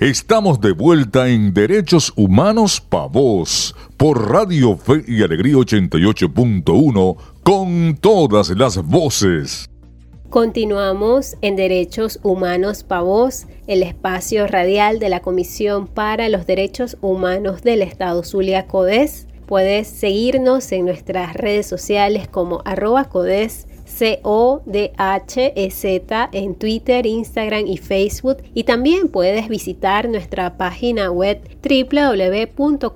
Estamos de vuelta en Derechos Humanos Pa' Vos por Radio Fe y Alegría 88.1 con todas las voces. Continuamos en Derechos Humanos Pa' Vos, el espacio radial de la Comisión para los Derechos Humanos del Estado Zulia Codes. Puedes seguirnos en nuestras redes sociales como arroba codes C-O-D-H-E-Z en Twitter, Instagram y Facebook. Y también puedes visitar nuestra página web www.codes.org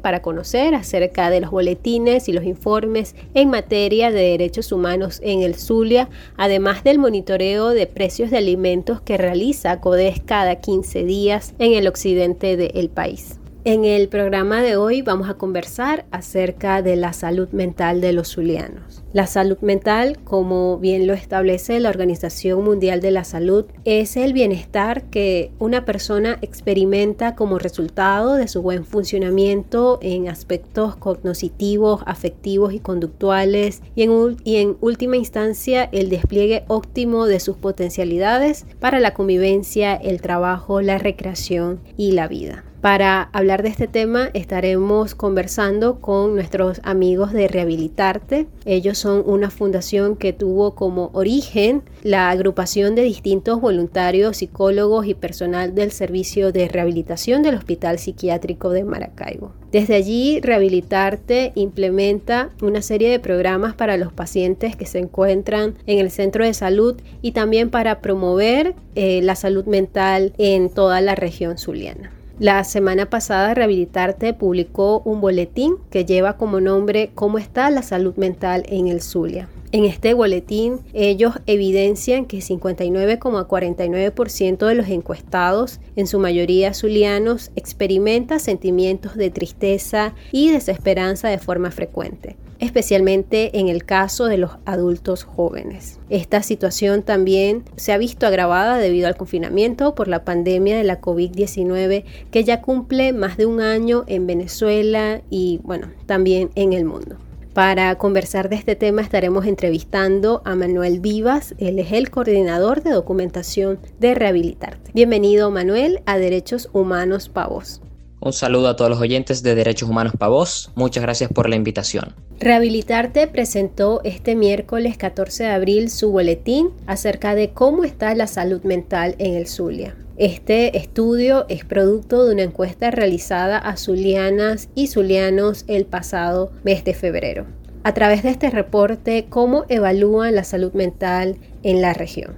para conocer acerca de los boletines y los informes en materia de derechos humanos en el Zulia, además del monitoreo de precios de alimentos que realiza CODES cada 15 días en el occidente del país. En el programa de hoy vamos a conversar acerca de la salud mental de los zulianos. La salud mental, como bien lo establece la Organización Mundial de la Salud, es el bienestar que una persona experimenta como resultado de su buen funcionamiento en aspectos cognitivos, afectivos y conductuales y en, y en última instancia el despliegue óptimo de sus potencialidades para la convivencia, el trabajo, la recreación y la vida. Para hablar de este tema estaremos conversando con nuestros amigos de Rehabilitarte. Ellos son una fundación que tuvo como origen la agrupación de distintos voluntarios, psicólogos y personal del servicio de rehabilitación del Hospital Psiquiátrico de Maracaibo. Desde allí, Rehabilitarte implementa una serie de programas para los pacientes que se encuentran en el centro de salud y también para promover eh, la salud mental en toda la región zuliana. La semana pasada Rehabilitarte publicó un boletín que lleva como nombre ¿Cómo está la salud mental en el Zulia? En este boletín ellos evidencian que 59,49% de los encuestados, en su mayoría zulianos, experimenta sentimientos de tristeza y desesperanza de forma frecuente, especialmente en el caso de los adultos jóvenes. Esta situación también se ha visto agravada debido al confinamiento por la pandemia de la COVID-19 que ya cumple más de un año en Venezuela y bueno, también en el mundo. Para conversar de este tema estaremos entrevistando a Manuel Vivas, él es el coordinador de documentación de Rehabilitarte. Bienvenido Manuel a Derechos Humanos Pavos. Un saludo a todos los oyentes de Derechos Humanos Pavos, muchas gracias por la invitación. Rehabilitarte presentó este miércoles 14 de abril su boletín acerca de cómo está la salud mental en el Zulia. Este estudio es producto de una encuesta realizada a zulianas y zulianos el pasado mes de febrero. A través de este reporte, ¿cómo evalúan la salud mental en la región?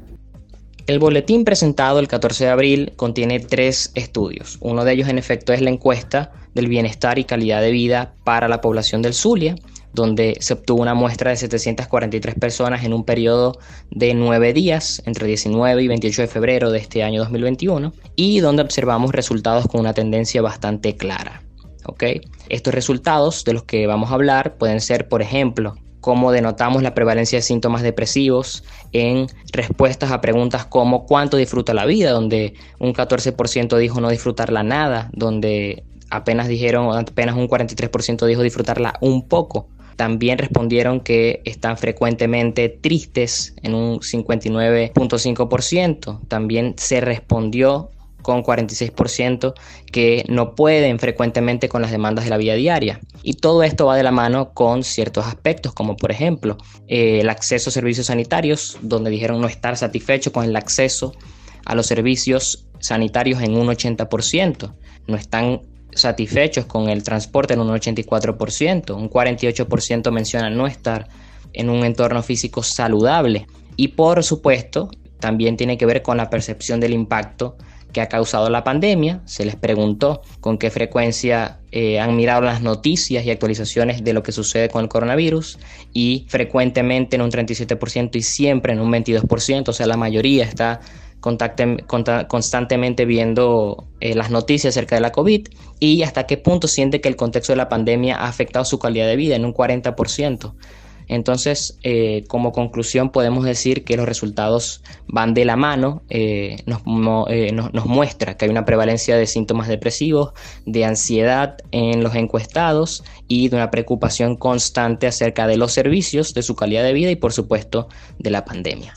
El boletín presentado el 14 de abril contiene tres estudios. Uno de ellos, en efecto, es la encuesta del bienestar y calidad de vida para la población del Zulia, donde se obtuvo una muestra de 743 personas en un periodo de nueve días, entre 19 y 28 de febrero de este año 2021, y donde observamos resultados con una tendencia bastante clara. Estos resultados de los que vamos a hablar pueden ser, por ejemplo, cómo denotamos la prevalencia de síntomas depresivos en respuestas a preguntas como cuánto disfruta la vida, donde un 14% dijo no disfrutarla nada, donde apenas dijeron, apenas un 43% dijo disfrutarla un poco. También respondieron que están frecuentemente tristes en un 59.5%. También se respondió con 46% que no pueden frecuentemente con las demandas de la vida diaria. Y todo esto va de la mano con ciertos aspectos, como por ejemplo eh, el acceso a servicios sanitarios, donde dijeron no estar satisfechos con el acceso a los servicios sanitarios en un 80%, no están satisfechos con el transporte en un 84%, un 48% menciona no estar en un entorno físico saludable. Y por supuesto también tiene que ver con la percepción del impacto que ha causado la pandemia. Se les preguntó con qué frecuencia eh, han mirado las noticias y actualizaciones de lo que sucede con el coronavirus y frecuentemente en un 37% y siempre en un 22%, o sea, la mayoría está constantemente viendo eh, las noticias acerca de la COVID y hasta qué punto siente que el contexto de la pandemia ha afectado su calidad de vida en un 40%. Entonces, eh, como conclusión, podemos decir que los resultados van de la mano, eh, nos, nos, muestra que hay una prevalencia de síntomas depresivos, de ansiedad en los encuestados y de una preocupación constante acerca de los servicios, de su calidad de vida y, por supuesto, de la pandemia.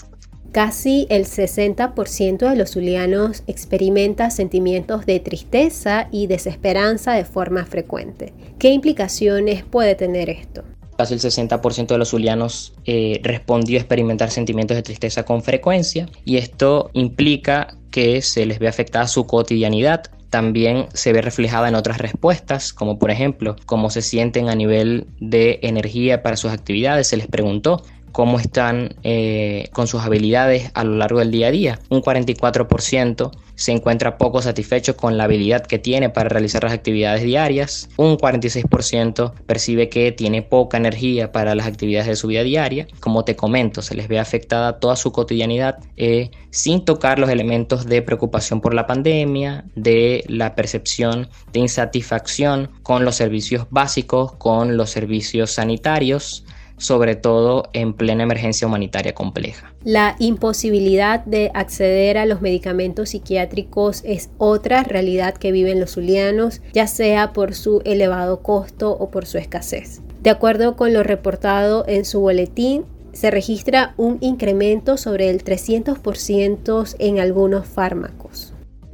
Casi el 60% de los zulianos experimenta sentimientos de tristeza y desesperanza de forma frecuente. ¿Qué implicaciones puede tener esto? Casi el 60% de los zulianos eh, respondió a experimentar sentimientos de tristeza con frecuencia y esto implica que se les ve afectada su cotidianidad, también se ve reflejada en otras respuestas, como por ejemplo cómo se sienten a nivel de energía para sus actividades. Se les preguntó cómo están eh, con sus habilidades a lo largo del día a día. Un 44% se encuentra poco satisfecho con la habilidad que tiene para realizar las actividades diarias. Un 46% percibe que tiene poca energía para las actividades de su vida diaria. Como te comento, se les ve afectada toda su cotidianidad eh, sin tocar los elementos de preocupación por la pandemia, de la percepción de insatisfacción con los servicios básicos, con los servicios sanitarios sobre todo en plena emergencia humanitaria compleja. La imposibilidad de acceder a los medicamentos psiquiátricos es otra realidad que viven los zulianos, ya sea por su elevado costo o por su escasez. De acuerdo con lo reportado en su boletín, se registra un incremento sobre el 300% en algunos fármacos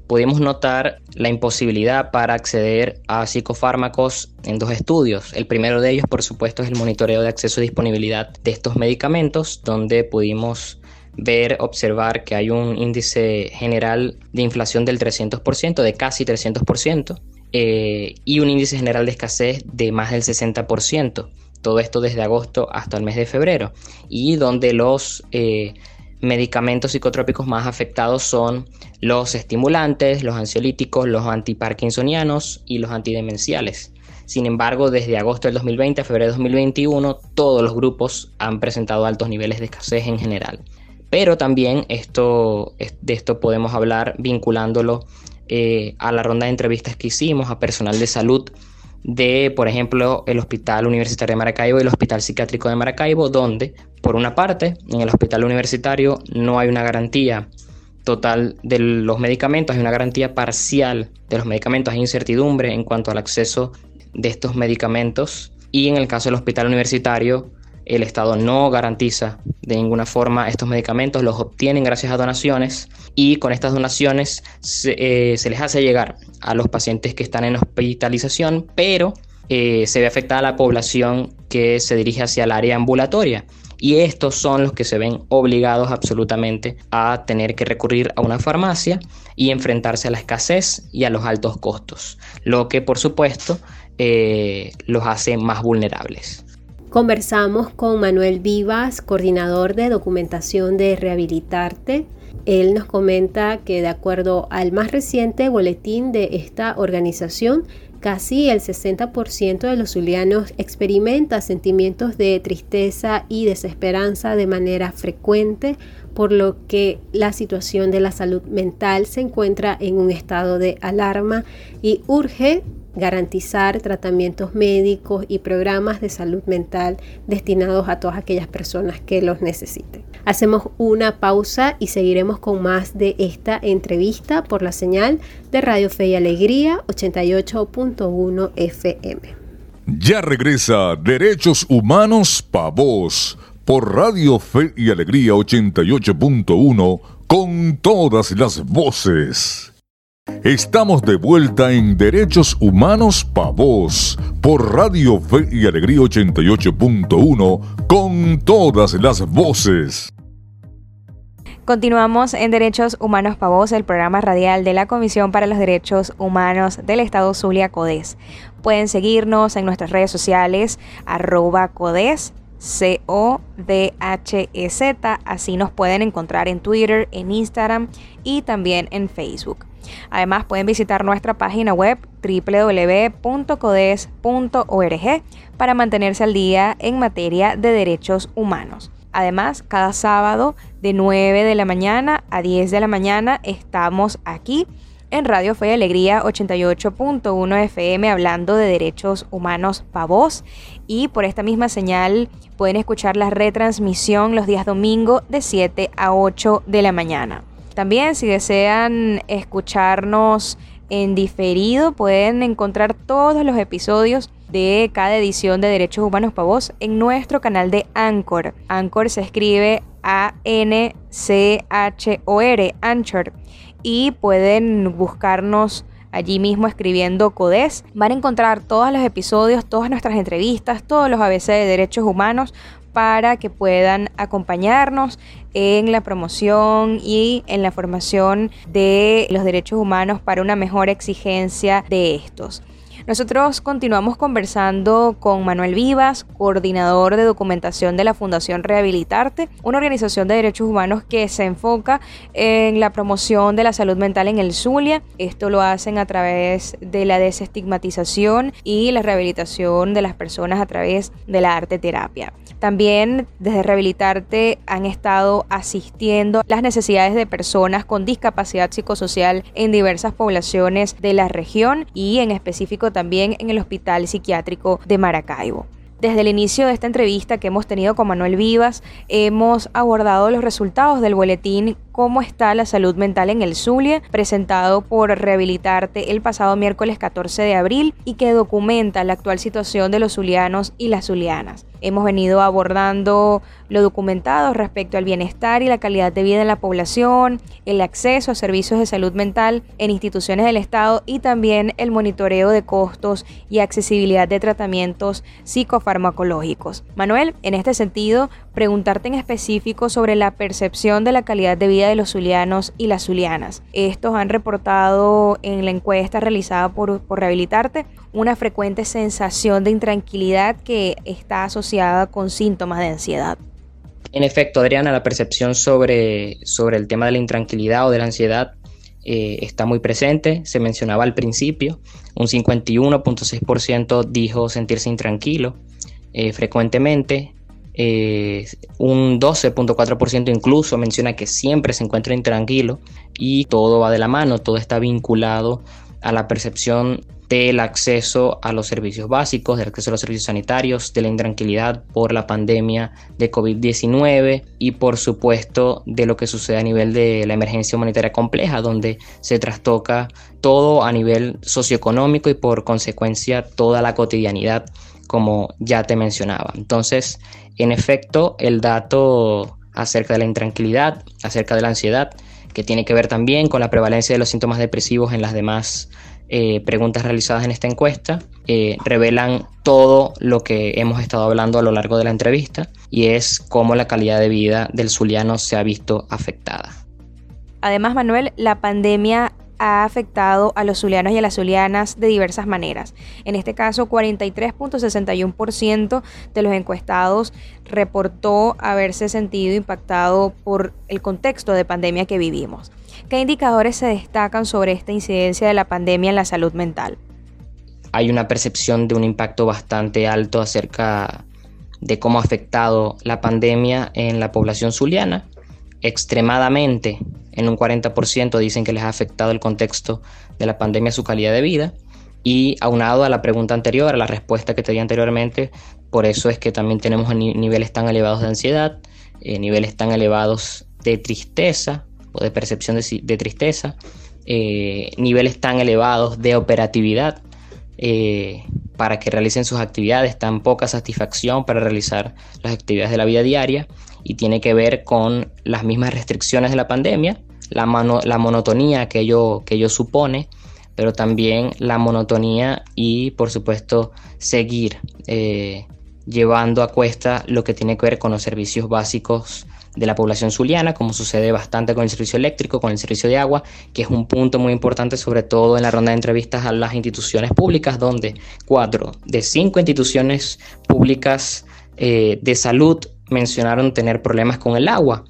pudimos notar la imposibilidad para acceder a psicofármacos en dos estudios. El primero de ellos, por supuesto, es el monitoreo de acceso y disponibilidad de estos medicamentos, donde pudimos ver, observar que hay un índice general de inflación del 300%, de casi 300%, eh, y un índice general de escasez de más del 60%. Todo esto desde agosto hasta el mes de febrero, y donde los eh, medicamentos psicotrópicos más afectados son los estimulantes, los ansiolíticos, los antiparkinsonianos y los antidemenciales. Sin embargo, desde agosto del 2020 a febrero de 2021, todos los grupos han presentado altos niveles de escasez en general. Pero también esto, de esto podemos hablar vinculándolo eh, a la ronda de entrevistas que hicimos a personal de salud de, por ejemplo, el Hospital Universitario de Maracaibo y el Hospital Psiquiátrico de Maracaibo, donde, por una parte, en el hospital universitario no hay una garantía total de los medicamentos, hay una garantía parcial de los medicamentos, hay incertidumbre en cuanto al acceso de estos medicamentos. Y en el caso del hospital universitario el Estado no garantiza de ninguna forma estos medicamentos, los obtienen gracias a donaciones y con estas donaciones se, eh, les hace llegar a los pacientes que están en hospitalización, pero eh, se ve afectada la población que se dirige hacia el área ambulatoria. Y estos son los que se ven obligados absolutamente a tener que recurrir a una farmacia y enfrentarse a la escasez y a los altos costos, lo que por supuesto eh, los hace más vulnerables. Conversamos con Manuel Vivas, coordinador de documentación de Rehabilitarte. Él nos comenta que de acuerdo al más reciente boletín de esta organización, casi el 60% de los zulianos experimenta sentimientos de tristeza y desesperanza de manera frecuente, por lo que la situación de la salud mental se encuentra en un estado de alarma y urge garantizar tratamientos médicos y programas de salud mental destinados a todas aquellas personas que los necesiten. Hacemos una pausa y seguiremos con más de esta entrevista por la señal de Radio Fe y Alegría 88.1 FM. Ya regresa Derechos Humanos Pa' Voz por Radio Fe y Alegría 88.1 con todas las voces. Estamos de vuelta en Derechos Humanos Pa' Voz por Radio Fe y Alegría 88.1 con todas las voces. Continuamos en Derechos Humanos Pa' Voz, el programa radial de la Comisión para los Derechos Humanos del Estado Zulia CODES. Pueden seguirnos en nuestras redes sociales, arroba CODES, C-O-D-H-E-Z. Así nos pueden encontrar en Twitter, en Instagram y también en Facebook. Además pueden visitar nuestra página web www.codes.org para mantenerse al día en materia de derechos humanos. Además, cada sábado de 9 de la mañana a 10 de la mañana estamos aquí en Radio Fe y Alegría 88.1 FM hablando de derechos humanos para voz y por esta misma señal pueden escuchar la retransmisión los días domingo de 7 a 8 de la mañana. También si desean escucharnos en diferido, pueden encontrar todos los episodios de cada edición de Derechos Humanos para Vos en nuestro canal de Anchor. Anchor se escribe A-N-C-H-O-R, Anchor. Y pueden buscarnos allí mismo escribiendo CODES. Van a encontrar todos los episodios, todas nuestras entrevistas, todos los ABC de derechos humanos para que puedan acompañarnos en la promoción y en la formación de los derechos humanos para una mejor exigencia de estos. Nosotros continuamos conversando con Manuel Vivas, coordinador de documentación de la Fundación Rehabilitarte, una organización de derechos humanos que se enfoca en la promoción de la salud mental en el Zulia. Esto lo hacen a través de la desestigmatización y la rehabilitación de las personas a través de la arte terapia. También desde Rehabilitarte han estado asistiendo las necesidades de personas con discapacidad psicosocial en diversas poblaciones de la región y en específico también en el Hospital Psiquiátrico de Maracaibo. Desde el inicio de esta entrevista que hemos tenido con Manuel Vivas, hemos abordado los resultados del boletín Cómo está la salud mental en el Zulia, presentado por Rehabilitarte el pasado miércoles 14 de abril y que documenta la actual situación de los zulianos y las zulianas. Hemos venido abordando lo documentado respecto al bienestar y la calidad de vida en la población, el acceso a servicios de salud mental en instituciones del Estado y también el monitoreo de costos y accesibilidad de tratamientos psicofarmacológicos. Manuel, en este sentido, preguntarte en específico sobre la percepción de la calidad de vida de los zulianos y las zulianas. Estos han reportado en la encuesta realizada por, por Rehabilitarte una frecuente sensación de intranquilidad que está asociada con síntomas de ansiedad. En efecto, Adriana, la percepción sobre, sobre el tema de la intranquilidad o de la ansiedad eh, está muy presente. Se mencionaba al principio, un 51.6% dijo sentirse intranquilo eh, frecuentemente. Eh, un 12.4% incluso menciona que siempre se encuentra intranquilo y todo va de la mano, todo está vinculado a la percepción del acceso a los servicios básicos, del acceso a los servicios sanitarios, de la intranquilidad por la pandemia de COVID-19 y por supuesto de lo que sucede a nivel de la emergencia humanitaria compleja, donde se trastoca todo a nivel socioeconómico y por consecuencia toda la cotidianidad, como ya te mencionaba. Entonces, en efecto, el dato acerca de la intranquilidad, acerca de la ansiedad, que tiene que ver también con la prevalencia de los síntomas depresivos en las demás eh, preguntas realizadas en esta encuesta revelan todo lo que hemos estado hablando a lo largo de la entrevista y es cómo la calidad de vida del zuliano se ha visto afectada. Además, Manuel, la pandemia ha afectado a los zulianos y a las zulianas de diversas maneras. En este caso, 43.61% de los encuestados reportó haberse sentido impactado por el contexto de pandemia que vivimos. ¿Qué indicadores se destacan sobre esta incidencia de la pandemia en la salud mental? Hay una percepción de un impacto bastante alto acerca de cómo ha afectado la pandemia en la población zuliana. Extremadamente, en un 40% dicen que les ha afectado el contexto de la pandemia su calidad de vida. Y aunado a la pregunta anterior, a la respuesta que te di anteriormente, por eso es que también tenemos niveles tan elevados de ansiedad, eh, niveles tan elevados de tristeza, o de percepción de, tristeza, eh, niveles tan elevados de operatividad eh, para que realicen sus actividades, tan poca satisfacción para realizar las actividades de la vida diaria y tiene que ver con las mismas restricciones de la pandemia, la, la monotonía que ello, que ello supone, pero también la monotonía y por supuesto seguir eh, llevando a cuesta lo que tiene que ver con los servicios básicos de la población zuliana, como sucede bastante con el servicio eléctrico, con el servicio de agua, que es un punto muy importante, sobre todo en la ronda de entrevistas a las instituciones públicas, donde cuatro de cinco instituciones públicas eh, de salud mencionaron tener problemas con el agua,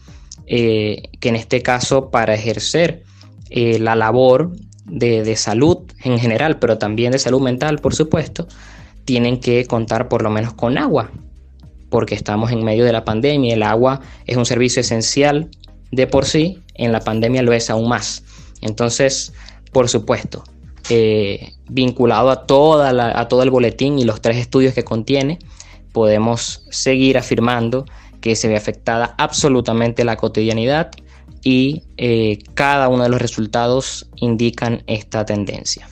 eh, que en este caso para ejercer eh, la labor de, de salud en general, pero también de salud mental, por supuesto, tienen que contar por lo menos con agua porque estamos en medio de la pandemia. El agua es un servicio esencial de por sí, en la pandemia lo es aún más. Entonces, por supuesto, eh, vinculado a, toda a todo el boletín y los tres estudios que contiene, podemos seguir afirmando que se ve afectada absolutamente la cotidianidad y eh, cada uno de los resultados indican esta tendencia.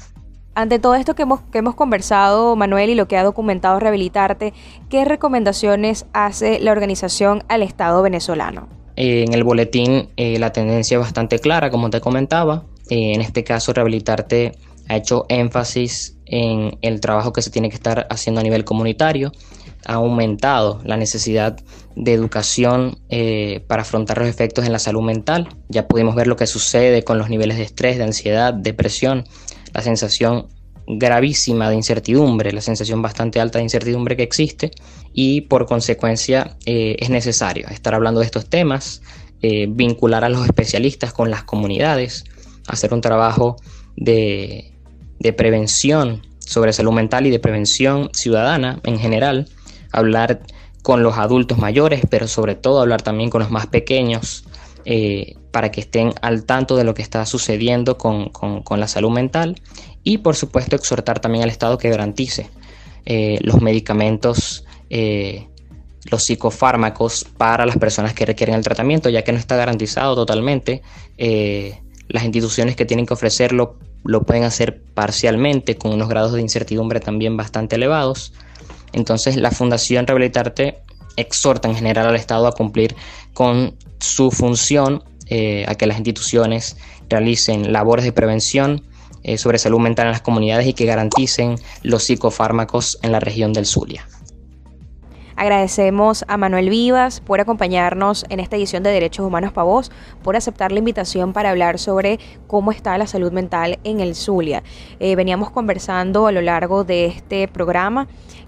Ante todo esto que hemos, que hemos conversado, Manuel, y lo que ha documentado Rehabilitarte, ¿qué recomendaciones hace la organización al Estado venezolano? eh, en el boletín eh, la tendencia es bastante clara, como te comentaba. En este caso, Rehabilitarte ha hecho énfasis en el trabajo que se tiene que estar haciendo a nivel comunitario. Ha aumentado la necesidad de educación para afrontar los efectos en la salud mental. Ya pudimos ver lo que sucede con los niveles de estrés, de ansiedad, depresión, la sensación gravísima de incertidumbre, la sensación bastante alta de incertidumbre que existe y por consecuencia eh, es necesario estar hablando de estos temas, eh, vincular a los especialistas con las comunidades, hacer un trabajo de prevención sobre salud mental y de prevención ciudadana en general, hablar con los adultos mayores, pero sobre todo hablar también con los más pequeños eh, para que estén al tanto de lo que está sucediendo con, la salud mental y por supuesto exhortar también al Estado que garantice eh, los medicamentos, eh, los psicofármacos para las personas que requieren el tratamiento, ya que no está garantizado totalmente. las instituciones que tienen que ofrecerlo lo pueden hacer parcialmente con unos grados de incertidumbre también bastante elevados. Entonces la Fundación Rehabilitarte exhorta en general al Estado a cumplir con su función eh, a que las instituciones realicen labores de prevención eh, sobre salud mental en las comunidades y que garanticen los psicofármacos en la región del Zulia. Agradecemos a Manuel Vivas por acompañarnos en esta edición de Derechos Humanos para Vos, por aceptar la invitación para hablar sobre cómo está la salud mental en el Zulia. Eh, veníamos conversando a lo largo de este programa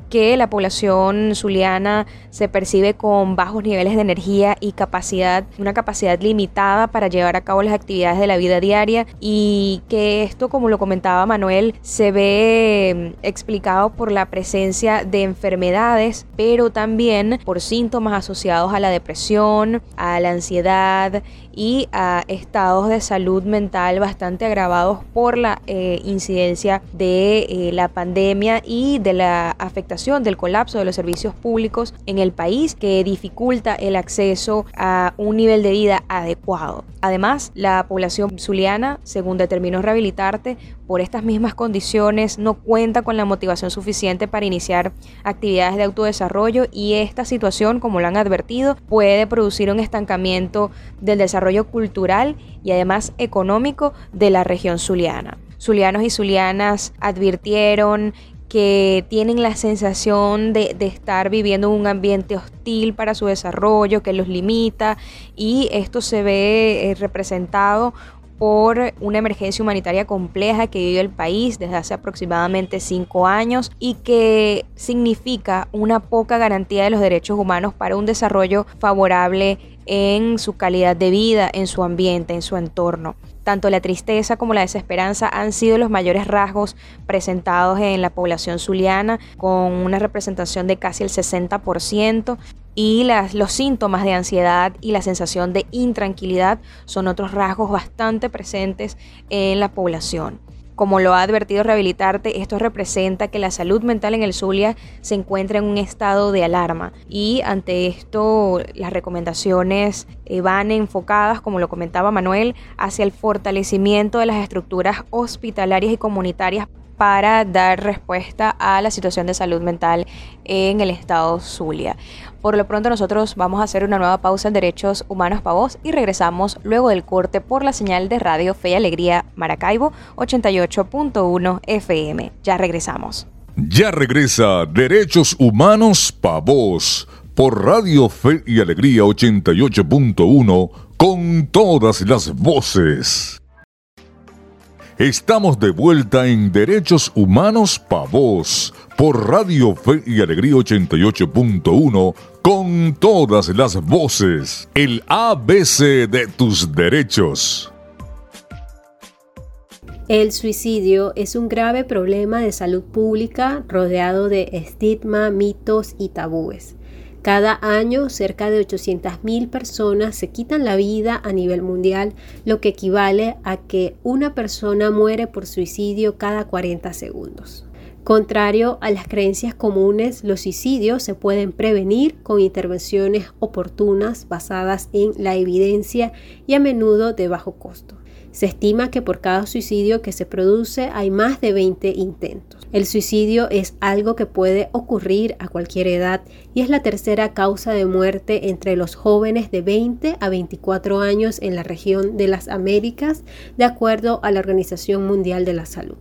que la población zuliana se percibe con bajos niveles de energía y capacidad, una capacidad limitada para llevar a cabo las actividades de la vida diaria y que esto, como lo comentaba Manuel, se ve mm, explicado por la presencia de enfermedades, pero también por síntomas asociados a la depresión, a la ansiedad y a estados de salud mental bastante agravados por la eh, incidencia de eh, la pandemia y de la afectación del colapso de los servicios públicos en el país que dificulta el acceso a un nivel de vida adecuado. Además, la población zuliana, según determinó Rehabilitarte, por estas mismas condiciones no cuenta con la motivación suficiente para iniciar actividades de autodesarrollo y esta situación, como lo han advertido, puede producir un estancamiento del desarrollo cultural y además económico de la región zuliana. Zulianos y zulianas advirtieron que tienen la sensación de, estar viviendo un ambiente hostil para su desarrollo, que los limita y esto se ve eh, representado por una emergencia humanitaria compleja que vive el país desde hace aproximadamente cinco años y que significa una poca garantía de los derechos humanos para un desarrollo favorable en su calidad de vida, en su ambiente, en su entorno. Tanto la tristeza como la desesperanza han sido los mayores rasgos presentados en la población zuliana, con una representación de casi el 60%, y las, los síntomas de ansiedad y la sensación de intranquilidad son otros rasgos bastante presentes en la población. Como lo ha advertido Rehabilitarte, esto representa que la salud mental en el Zulia se encuentra en un estado de alarma. Y ante esto las recomendaciones eh, van enfocadas, como lo comentaba Manuel, hacia el fortalecimiento de las estructuras hospitalarias y comunitarias para dar respuesta a la situación de salud mental en el estado Zulia. Por lo pronto nosotros vamos a hacer una nueva pausa en Derechos Humanos para y regresamos luego del corte por la señal de Radio Fe y Alegría Maracaibo 88.1 FM. Ya regresamos. Ya regresa Derechos Humanos para por Radio Fe y Alegría 88.1 con todas las voces. Estamos de vuelta en Derechos Humanos Pa' Vos, por Radio Fe y Alegría 88.1, con todas las voces. El ABC de tus derechos. El suicidio es un grave problema de salud pública rodeado de estigma, mitos y tabúes. Cada año, cerca de 800.000 personas se quitan la vida a nivel mundial, lo que equivale a que una persona muere por suicidio cada 40 segundos. Contrario a las creencias comunes, los suicidios se pueden prevenir con intervenciones oportunas basadas en la evidencia y a menudo de bajo costo. Se estima que por cada suicidio que se produce hay más de 20 intentos. El suicidio es algo que puede ocurrir a cualquier edad y es la tercera causa de muerte entre los jóvenes de 20 a 24 años en la región de las Américas, de acuerdo a la Organización Mundial de la Salud.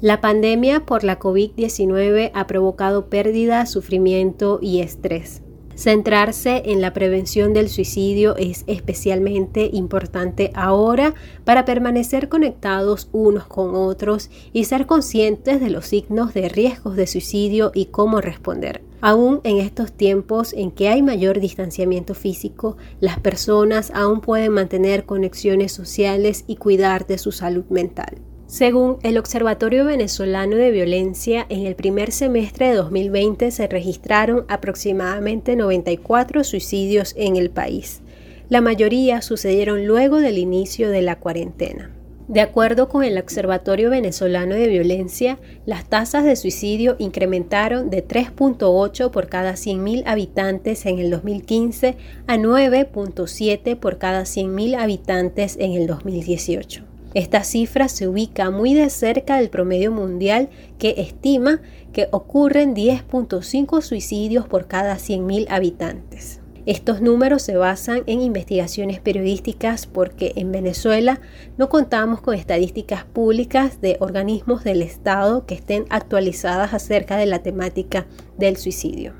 La pandemia por la COVID-19 ha provocado pérdida, sufrimiento y estrés. Centrarse en la prevención del suicidio es especialmente importante ahora para permanecer conectados unos con otros y ser conscientes de los signos de riesgos de suicidio y cómo responder. Aún en estos tiempos en que hay mayor distanciamiento físico, las personas aún pueden mantener conexiones sociales y cuidar de su salud mental. Según el Observatorio Venezolano de Violencia, en el primer semestre de 2020 se registraron aproximadamente 94 suicidios en el país. La mayoría sucedieron luego del inicio de la cuarentena. De acuerdo con el Observatorio Venezolano de Violencia, las tasas de suicidio incrementaron de 3.8 por cada 100.000 habitantes en el 2015 a 9.7 por cada 100.000 habitantes en el 2018. Esta cifra se ubica muy de cerca del promedio mundial que estima que ocurren 10.5 suicidios por cada 100.000 habitantes. Estos números se basan en investigaciones periodísticas porque en Venezuela no contamos con estadísticas públicas de organismos del Estado que estén actualizadas acerca de la temática del suicidio.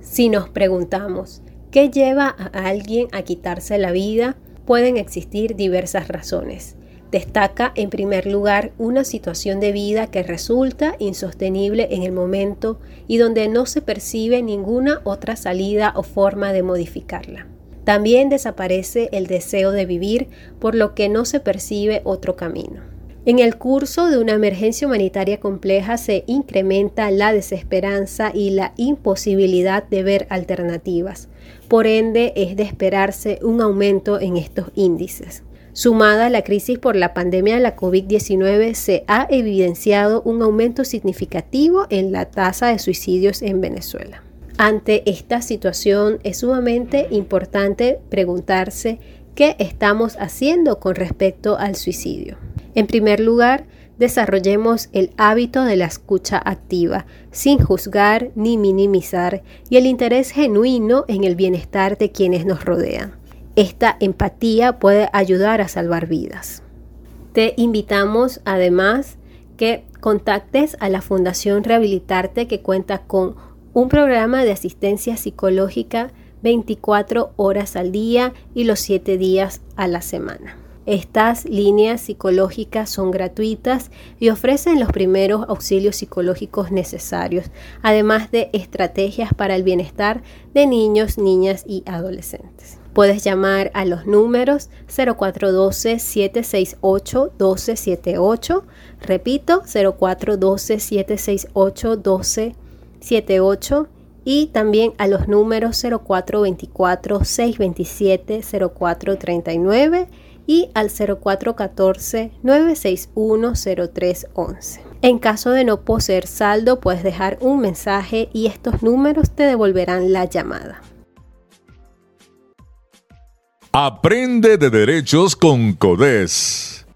Si nos preguntamos, ¿qué lleva a alguien a quitarse la vida? Pueden existir diversas razones. Destaca en primer lugar una situación de vida que resulta insostenible en el momento y donde no se percibe ninguna otra salida o forma de modificarla. También desaparece el deseo de vivir, por lo que no se percibe otro camino. En el curso de una emergencia humanitaria compleja se incrementa la desesperanza y la imposibilidad de ver alternativas. Por ende, es de esperarse un aumento en estos índices. Sumada a la crisis por la pandemia de la COVID-19, se ha evidenciado un aumento significativo en la tasa de suicidios en Venezuela. Ante esta situación es sumamente importante preguntarse qué estamos haciendo con respecto al suicidio. En primer lugar, desarrollemos el hábito de la escucha activa, sin juzgar ni minimizar, y el interés genuino en el bienestar de quienes nos rodean. Esta empatía puede ayudar a salvar vidas. Te invitamos además que contactes a la Fundación Rehabilitarte que cuenta con un programa de asistencia psicológica 24 horas al día y los 7 días a la semana. Estas líneas psicológicas son gratuitas y ofrecen los primeros auxilios psicológicos necesarios, además de estrategias para el bienestar de niños, niñas y adolescentes. Puedes llamar a los números 0412-768-1278. Repito, 0412-768-1278. Y también a los números 0424-627-0439 y al 0414-961-0311. En caso de no poseer saldo, puedes dejar un mensaje y estos números te devolverán la llamada. Aprende de derechos con CODES.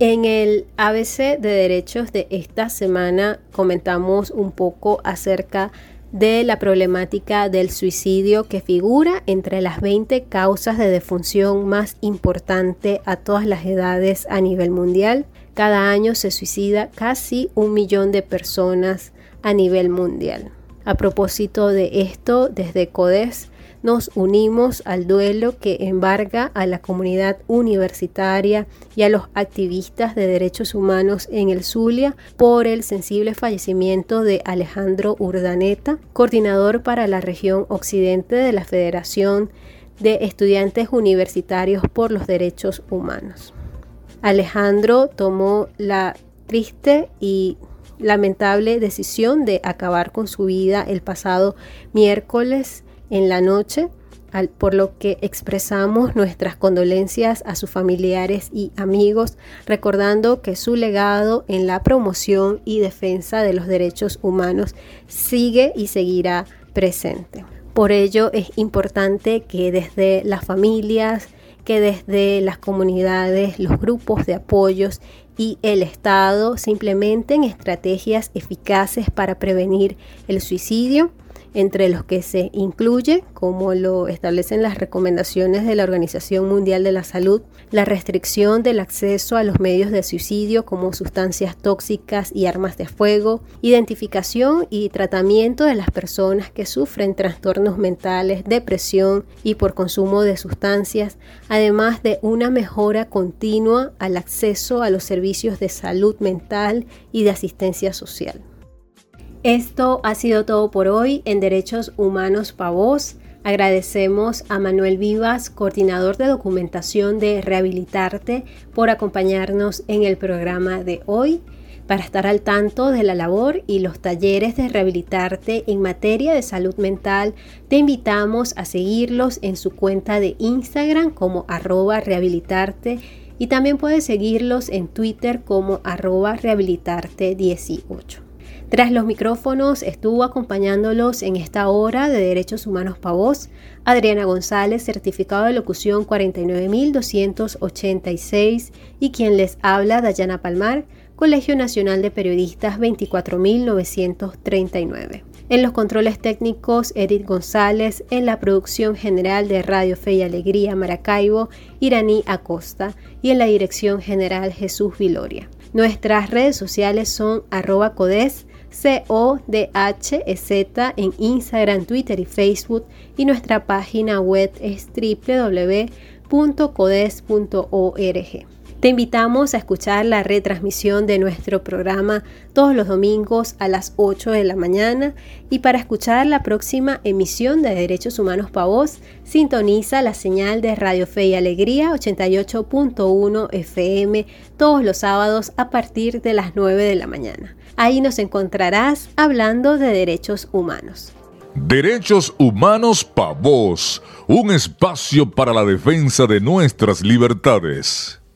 En el ABC de derechos de esta semana comentamos un poco acerca de la problemática del suicidio que figura entre las 20 causas de defunción más importante a todas las edades a nivel mundial. Cada año se suicida casi un millón de personas a nivel mundial. A propósito de esto, desde CODES nos unimos al duelo que embarga a la comunidad universitaria y a los activistas de derechos humanos en el Zulia por el sensible fallecimiento de Alejandro Urdaneta, coordinador para la región occidente de la Federación de Estudiantes Universitarios por los Derechos Humanos. Alejandro tomó la triste y lamentable decisión de acabar con su vida el pasado miércoles en la noche, por lo que expresamos nuestras condolencias a sus familiares y amigos, recordando que su legado en la promoción y defensa de los derechos humanos sigue y seguirá presente. Por ello es importante que desde las familias, que desde las comunidades, los grupos de apoyos y el Estado se implementen estrategias eficaces para prevenir el suicidio entre los que se incluye, como lo establecen las recomendaciones de la Organización Mundial de la Salud, la restricción del acceso a los medios de suicidio como sustancias tóxicas y armas de fuego, identificación y tratamiento de las personas que sufren trastornos mentales, depresión y por consumo de sustancias, además de una mejora continua al acceso a los servicios de salud mental y de asistencia social. Esto ha sido todo por hoy en Derechos Humanos Pavos. Agradecemos a Manuel Vivas, coordinador de documentación de Rehabilitarte, por acompañarnos en el programa de hoy. Para estar al tanto de la labor y los talleres de Rehabilitarte en materia de salud mental, te invitamos a seguirlos en su cuenta de Instagram como arroba rehabilitarte y también puedes seguirlos en Twitter como arroba rehabilitarte18. Tras los micrófonos estuvo acompañándolos en esta hora de Derechos Humanos Pavos Adriana González, certificado de locución 49286 y quien les habla Dayana Palmar, Colegio Nacional de Periodistas 24939. En los controles técnicos, Edith González, en la producción general de Radio Fe y Alegría Maracaibo, Iraní Acosta y en la dirección general Jesús Viloria. Nuestras redes sociales son arroba codes C-O-D-H-E-Z en Instagram, Twitter y Facebook y nuestra página web es www.codes.org. Te invitamos a escuchar la retransmisión de nuestro programa todos los domingos a las 8 de la mañana y para escuchar la próxima emisión de Derechos Humanos para Voz, sintoniza la señal de Radio Fe y Alegría 88.1 FM todos los sábados a partir de las 9 de la mañana. Ahí nos encontrarás hablando de derechos humanos. Derechos Humanos Pa' Voz, un espacio para la defensa de nuestras libertades.